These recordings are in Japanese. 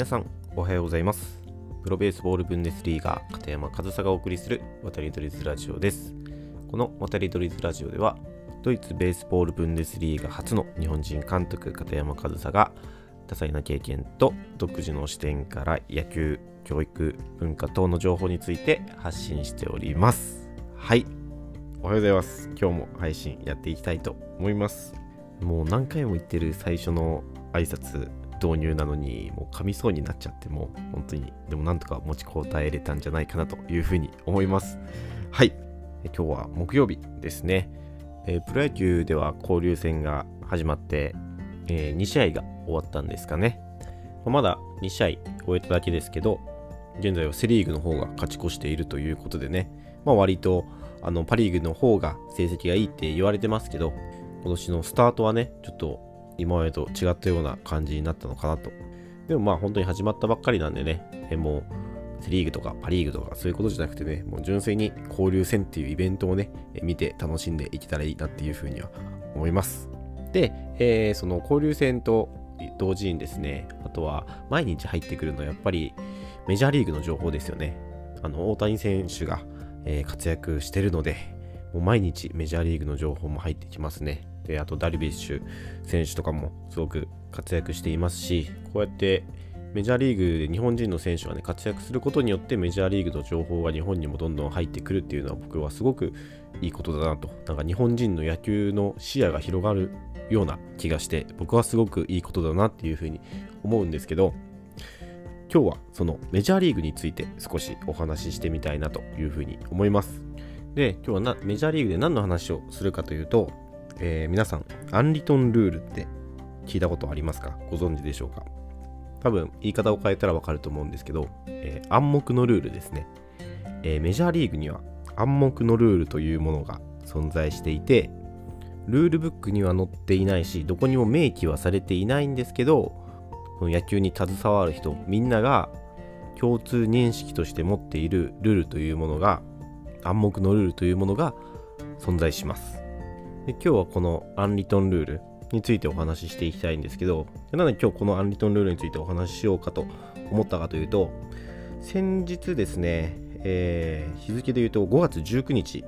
皆さんおはようございます。プロベースボールブンデスリーガー片山和沙がお送りする渡り鳥ズラジオです。この渡り鳥ズラジオではドイツベースボールブンデスリーガ初の日本人監督片山和沙が多彩な経験と独自の視点から野球教育文化等の情報について発信しております。はい。おはようございます。今日も配信やっていきたいと思います。もう何回も言ってる最初の挨拶導入なのにもう噛みそうになっちゃってもう本当にでもなんとか持ちこたえれたんじゃないかなというふうに思います。はい。今日は木曜日ですね、えー、プロ野球では交流戦が始まって、えー、2試合が終わったんですかね。ままだ2試合終えただけですけど現在はセ・リーグの方が勝ち越しているということでね、まあ、割とあのパ・リーグの方が成績がいいって言われてますけど今年のスタートはねちょっと今までと違ったような感じになったのかなと。でもまあ本当に始まったばっかりなんでね、えもうセ・リーグとかパ・リーグとかそういうことじゃなくてね、もう純粋に交流戦っていうイベントをね、見て楽しんでいけたらいいなっていうふうには思います。で、えー、その交流戦と同時にですね、あとは毎日入ってくるのはやっぱりメジャーリーグの情報ですよね。あの、大谷選手が、え、活躍してるので、もう毎日メジャーリーグの情報も入ってきますね。で、あとダルビッシュ選手とかもすごく活躍していますし、こうやってメジャーリーグで日本人の選手がね、活躍することによってメジャーリーグの情報が日本にもどんどん入ってくるっていうのは僕はすごくいいことだなと。なんか日本人の野球の視野が広がるような気がして、僕はすごくいいことだなっていうふうに思うんですけど、今日はそのメジャーリーグについて少しお話ししてみたいなというふうに思います。で、今日はメジャーリーグで何の話をするかというと、えー、皆さん、アンリトンルールって聞いたことありますか？ご存知でしょうか？多分、言い方を変えたらわかると思うんですけど、えー、暗黙のルールですね、えー、メジャーリーグには暗黙のルールというものが存在していて、ルールブックには載っていないし、どこにも明記はされていないんですけど、野球に携わる人、みんなが共通認識として持っているルールというものが、暗黙のルールというものが存在します。で今日はこのアンリトンルールについてお話ししていきたいんですけど、なので今日このアンリトンルールについてお話ししようかと思ったかというと、先日ですね、えー、日付で言うと5月19日、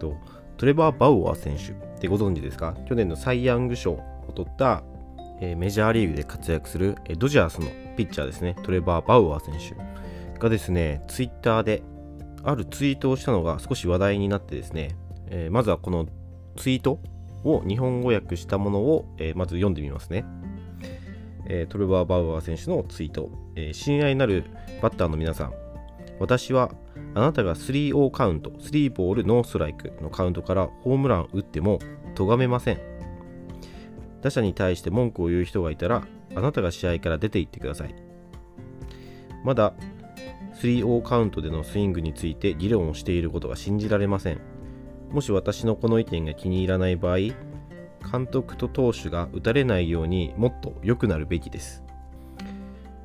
とトレバー・バウアー選手ってご存知ですか？去年のサイ・ヤング賞を取った、えー、メジャーリーグで活躍する、えドジャースのピッチャーですね、トレバー・バウアー選手がですね、ツイッターであるツイートをしたのが少し話題になってですね、えー、まずはこのツイートを日本語訳したものを、えー、まず読んでみますね。えー、トレバー・バウアー選手のツイート、えー、親愛なるバッターの皆さん、私はあなたが 3O カウント、3ボールノーストライクのカウントからホームラン打っても咎めません。打者に対して文句を言う人がいたら、あなたが試合から出て行ってください。まだ 3O カウントでのスイングについて議論をしていることが信じられません。もし私のこの意見が気に入らない場合、監督と投手が打たれないようにもっと良くなるべきです。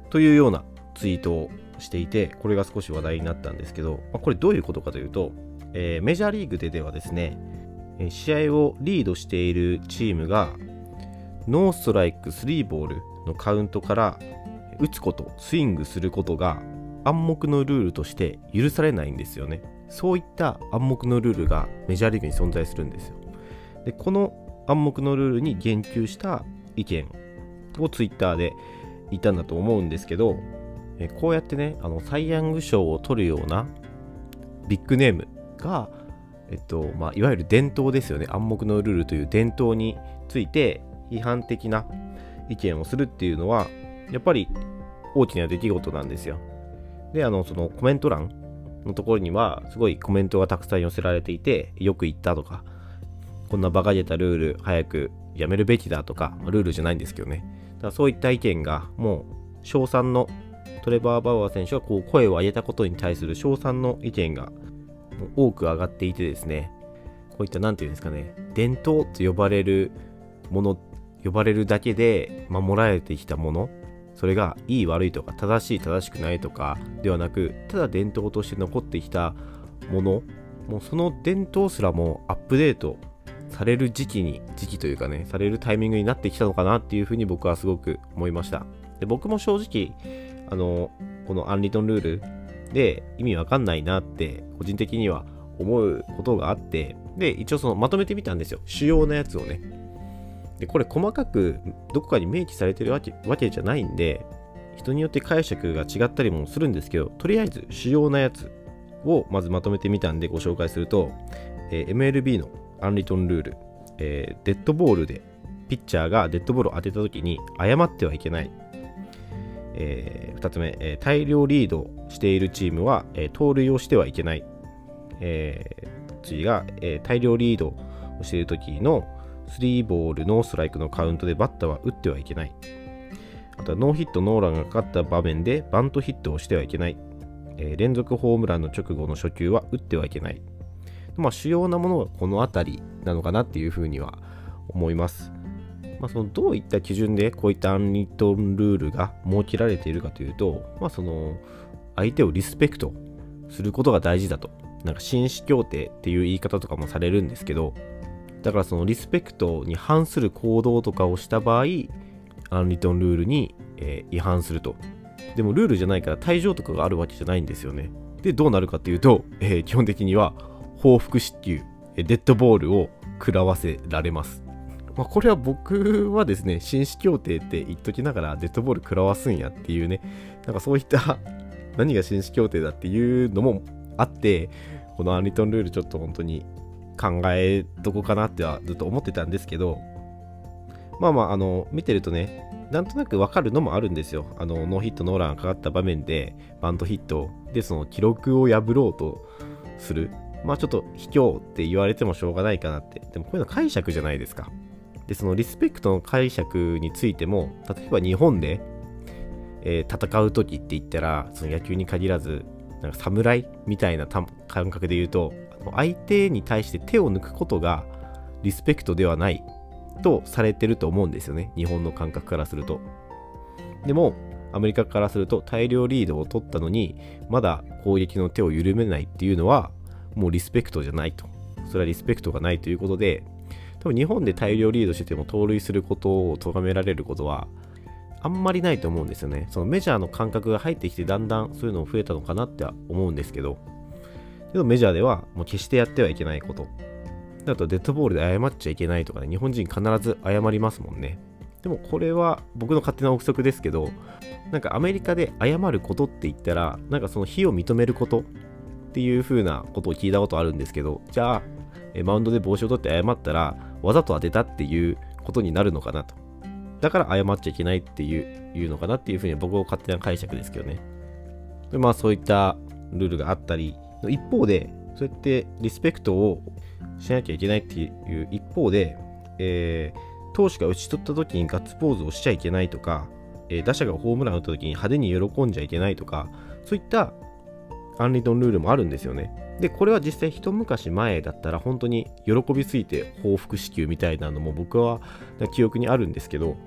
というようなツイートをしていて、これが少し話題になったんですけど、まあ、これどういうことかというと、えー、メジャーリーグでではですね、試合をリードしているチームが、ノーストライク3ボールのカウントから打つこと、スイングすることが暗黙のルールとして許されないんですよね。そういった暗黙のルールがメジャーリーグに存在するんですよ。で、この暗黙のルールに言及した意見をツイッターで言ったんだと思うんですけど、えこうやってね、あのサイ・ヤング賞を取るようなビッグネームが、えっとまあ、いわゆる伝統ですよね、暗黙のルールという伝統について批判的な意見をするっていうのは、やっぱり大きな出来事なんですよ。で、あの、そのコメント欄のところには、すごいコメントがたくさん寄せられていて、よく言ったとか、こんな馬鹿げたルール、早くやめるべきだとか、ルールじゃないんですけどね。だからそういった意見が、もう、賞賛のトレバー・バウアー選手がこう声を上げたことに対する賞賛の意見が多く上がっていてですね、こういった何て言うんですかね、伝統と呼ばれるもの、呼ばれるだけで守られてきたもの。それがいい悪いとか正しい正しくないとかではなくただ伝統として残ってきたものもうその伝統すらもアップデートされる時期に時期というかねされるタイミングになってきたのかなっていうふうに僕はすごく思いましたで僕も正直あの、このアンリトンルールで意味わかんないなって個人的には思うことがあって、で、一応そのまとめてみたんですよ。主要なやつをね。で、これ細かくどこかに明記されてるわけわけじゃないんで、人によって解釈が違ったりもするんですけど、とりあえず主要なやつをまずまとめてみたんでご紹介すると、えー、MLB のアンリトンルール、えー、デッドボールでピッチャーがデッドボールを当てた時に誤ってはいけない。えー、2つ目、えー、大量リードしているチームは、え、盗塁をしてはいけない。えー、次が、え、大量リードをしている時の3ボールノーストライクのカウントでバッターは打ってはいけない。あとはノーヒットノーランがかかった場面でバントヒットをしてはいけない。えー、連続ホームランの直後の初球は打ってはいけない。まあ、主要なものがこの辺りなのかなっていうふうには思います。まあ、そのどういった基準でこういったアンリトンルールが設けられているかというと、まあ、その相手をリスペクトすることが大事だと。なんか紳士協定っていう言い方とかもされるんですけど、だからそのリスペクトに反する行動とかをした場合、アンリトンルールに、えー、違反すると。でもルールじゃないから退場とかがあるわけじゃないんですよね。で、どうなるかっていうと、えー、基本的には報復失球、デッドボールを食らわせられます。まあ、これは僕はですね、紳士協定って言っときながらデッドボール食らわすんやっていうね、なんかそういった何が紳士協定だっていうのもあって、このアンリトンルールちょっと本当に考えどこかなってはずっと思ってたんですけど、まあまあ、あの、見てるとね、なんとなくわかるのもあるんですよ。あの、ノーヒットノーランかかった場面で、バントヒットで、その記録を破ろうとする。まあちょっと卑怯って言われてもしょうがないかなって。でもこういうの解釈じゃないですか。で、そのリスペクトの解釈についても、例えば日本で、えー、戦う時って言ったら、その野球に限らず、なんか侍みたいな感覚で言うと、相手に対して手を抜くことがリスペクトではないとされてると思うんですよね。日本の感覚からすると。でも、アメリカからすると大量リードを取ったのに、まだ攻撃の手を緩めないっていうのは、もうリスペクトじゃないと。それはリスペクトがないということで、多分日本で大量リードしてても盗塁することを咎められることはあんまりないと思うんですよね。そのメジャーの感覚が入ってきてだんだんそういうのも増えたのかなって思うんですけど、けどメジャーではもう決してやってはいけないこと。あとデッドボールで謝っちゃいけないとかね、日本人必ず謝りますもんね。でもこれは僕の勝手な憶測ですけど、なんかアメリカで謝ることって言ったら、なんかその非を認めることっていう風なことを聞いたことあるんですけど、じゃあ、マウンドで帽子を取って謝ったら、わざと当てたっていうことになるのかなと。だから謝っちゃいけないっていういうのかなっていうふうに僕の勝手な解釈ですけどね。でまあそういったルールがあったり、一方で、そうやってリスペクトをしなきゃいけないっていう一方で、えー、投手が打ち取った時にガッツポーズをしちゃいけないとか、えー、打者がホームラン打った時に派手に喜んじゃいけないとか、そういったアンリトンルールもあるんですよね。で、これは実際一昔前だったら本当に喜びすぎて報復支給みたいなのも僕は記憶にあるんですけど、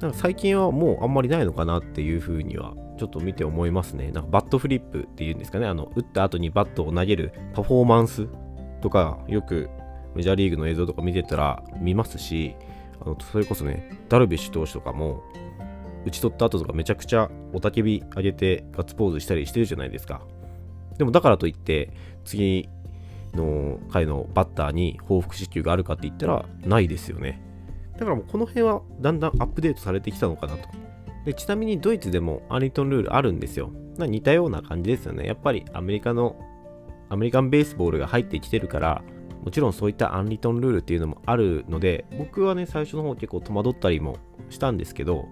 なんか最近はもうあんまりないのかなっていうふうにはちょっと見て思いますね。なんかバットフリップっていうんですかね、あの打った後にバットを投げるパフォーマンスとかよくメジャーリーグの映像とか見てたら見ますし、あのそれこそね、ダルビッシュ投手とかも打ち取った後とかめちゃくちゃ雄たけび上げてガッツポーズしたりしてるじゃないですか。でもだからといって、次の回のバッターに報復死球があるかって言ったらないですよね。だからもうこの辺はだんだんアップデートされてきたのかなと。でちなみにドイツでもアリトンルールあるんですよ。似たような感じですよね。やっぱりアメリカのアメリカンベースボールが入ってきてるから、もちろんそういったアンリトンルールっていうのもあるので、僕はね、最初の方結構戸惑ったりもしたんですけど、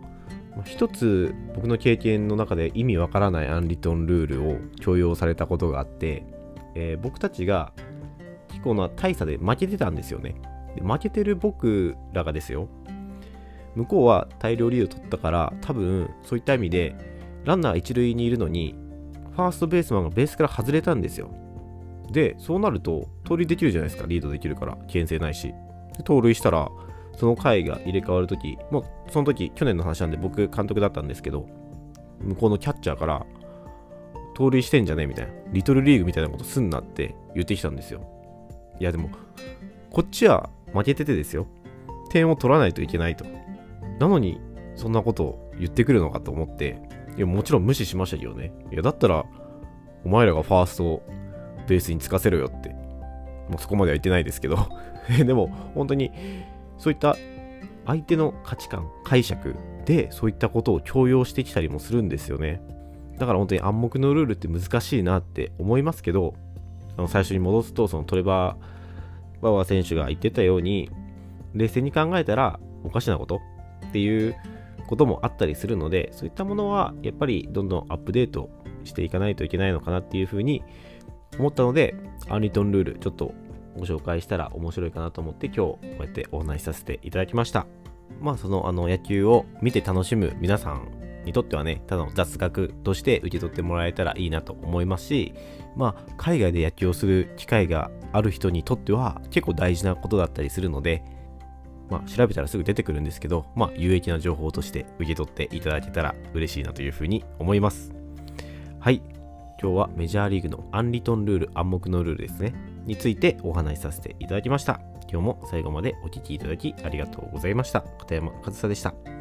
一つ僕の経験の中で意味わからないアンリトンルールを強要されたことがあって、えー、僕たちが結構な大差で負けてたんですよねで。負けてる僕らがですよ、向こうは大量リード取ったから、多分そういった意味で、ランナー一塁にいるのに、ファーストベースマンがベースから外れたんですよ。で、そうなると、盗塁できるじゃないですか、リードできるから、危険性ないし。盗塁したら、その回が入れ替わるとき、もうその時、去年の話なんで僕監督だったんですけど、向こうのキャッチャーから、盗塁してんじゃね？えみたいな、リトルリーグみたいなことすんなって言ってきたんですよ。いやでも、こっちは負けててですよ。点を取らないといけないと。なのに、そんなことを言ってくるのかと思って、いや、もちろん無視しましたけどね。いや、だったら、お前らがファーストをベースにつかせろよって。もうそこまでは言ってないですけど でも、本当に、そういった相手の価値観、解釈で、そういったことを強要してきたりもするんですよね。だから本当に暗黙のルールって難しいなって思いますけど、あの最初に戻すと、そのトレバー・バウアー選手が言ってたように、冷静に考えたらおかしなことっていうこともあったりするので、そういったものはやっぱりどんどんアップデートしていかないといけないのかなっていうふうに思ったので、アンリトンルールちょっとご紹介したら面白いかなと思って今日こうやってお話しさせていただきました。まあそのあの野球を見て楽しむ皆さんにとってはね、ただの雑学として受け取ってもらえたらいいなと思いますし、まあ海外で野球をする機会がある人にとっては結構大事なことだったりするので、まあ、調べたらすぐ出てくるんですけど、まあ、有益な情報として受け取っていただけたら嬉しいなというふうに思います。はい。今日はメジャーリーグのアンリトンルール、暗黙のルールですね。についてお話しさせていただきました。今日も最後までお聴きいただきありがとうございました。片山和沙でした。